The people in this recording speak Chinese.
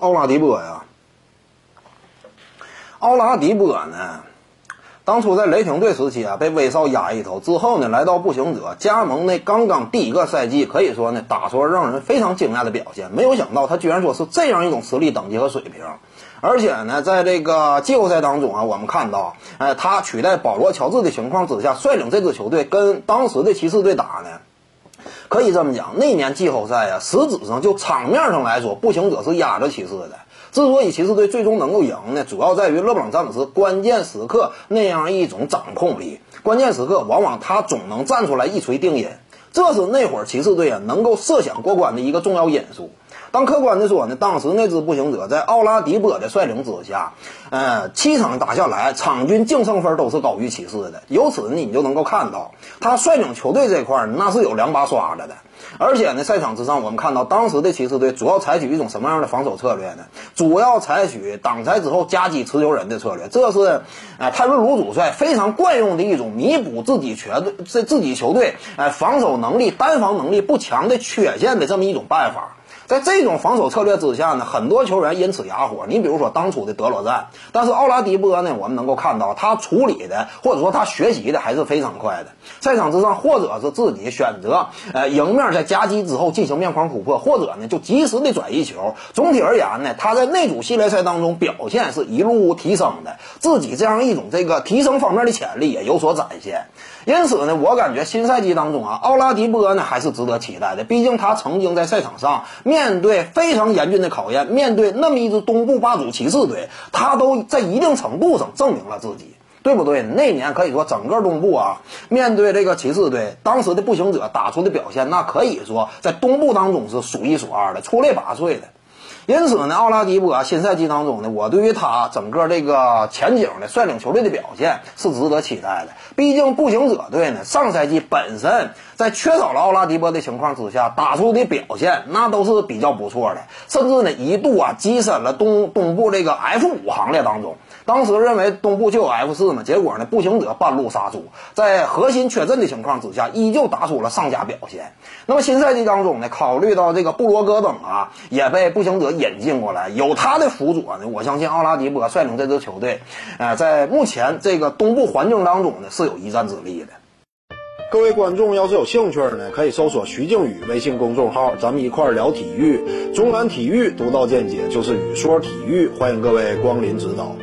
奥拉迪波呀，奥拉迪波呢，当初在雷霆队时期啊，被威少压一头之后呢，来到步行者加盟那刚刚第一个赛季，可以说呢，打出了让人非常惊讶的表现。没有想到他居然说是这样一种实力等级和水平，而且呢，在这个季后赛当中啊，我们看到，哎，他取代保罗乔治的情况之下，率领这支球队跟当时的骑士队打呢。可以这么讲，那年季后赛啊，实质上就场面上来说，步行者是压着骑士的。之所以骑士队最终能够赢呢，主要在于勒布朗詹姆斯关键时刻那样一种掌控力。关键时刻，往往他总能站出来一锤定音，这是那会儿骑士队啊能够设想过关的一个重要因素。当客观的说呢，当时那支步行者在奥拉迪波的率领之下，呃，七场打下来，场均净胜分都是高于骑士的。由此呢，你就能够看到他率领球队这块儿那是有两把刷子的。而且呢，赛场之上，我们看到当时的骑士队主要采取一种什么样的防守策略呢？主要采取挡拆之后夹击持球人的策略，这是呃泰伦卢主帅非常惯用的一种弥补自己全队这自己球队呃防守能力单防能力不强的缺陷的这么一种办法。在这种防守策略之下呢，很多球员因此哑火。你比如说当初的德罗赞，但是奥拉迪波呢，我们能够看到他处理的或者说他学习的还是非常快的。赛场之上，或者是自己选择呃迎面在夹击之后进行面框突破，或者呢就及时的转移球。总体而言呢，他在那组系列赛当中表现是一路提升的，自己这样一种这个提升方面的潜力也有所展现。因此呢，我感觉新赛季当中啊，奥拉迪波呢还是值得期待的。毕竟他曾经在赛场上面面对非常严峻的考验，面对那么一支东部霸主骑士队，他都在一定程度上证明了自己，对不对？那年可以说整个东部啊，面对这个骑士队，当时的步行者打出的表现，那可以说在东部当中是数一数二的，出类拔萃的。因此呢，奥拉迪波新赛季当中呢，我对于他整个这个前景的率领球队的表现是值得期待的。毕竟步行者队呢，上赛季本身在缺少了奥拉迪波的情况之下，打出的表现那都是比较不错的，甚至呢一度啊跻身了东东部这个 F 五行列当中。当时认为东部就有 F 四嘛，结果呢，步行者半路杀出，在核心缺阵的情况之下，依旧打出了上佳表现。那么新赛季当中呢，考虑到这个布罗格登啊也被步行者引进过来，有他的辅佐呢，我相信奥拉迪波率领这支球队，呃，在目前这个东部环境当中呢，是有一战之力的。各位观众要是有兴趣呢，可以搜索徐静宇微信公众号，咱们一块儿聊体育。中南体育独到见解就是语说体育，欢迎各位光临指导。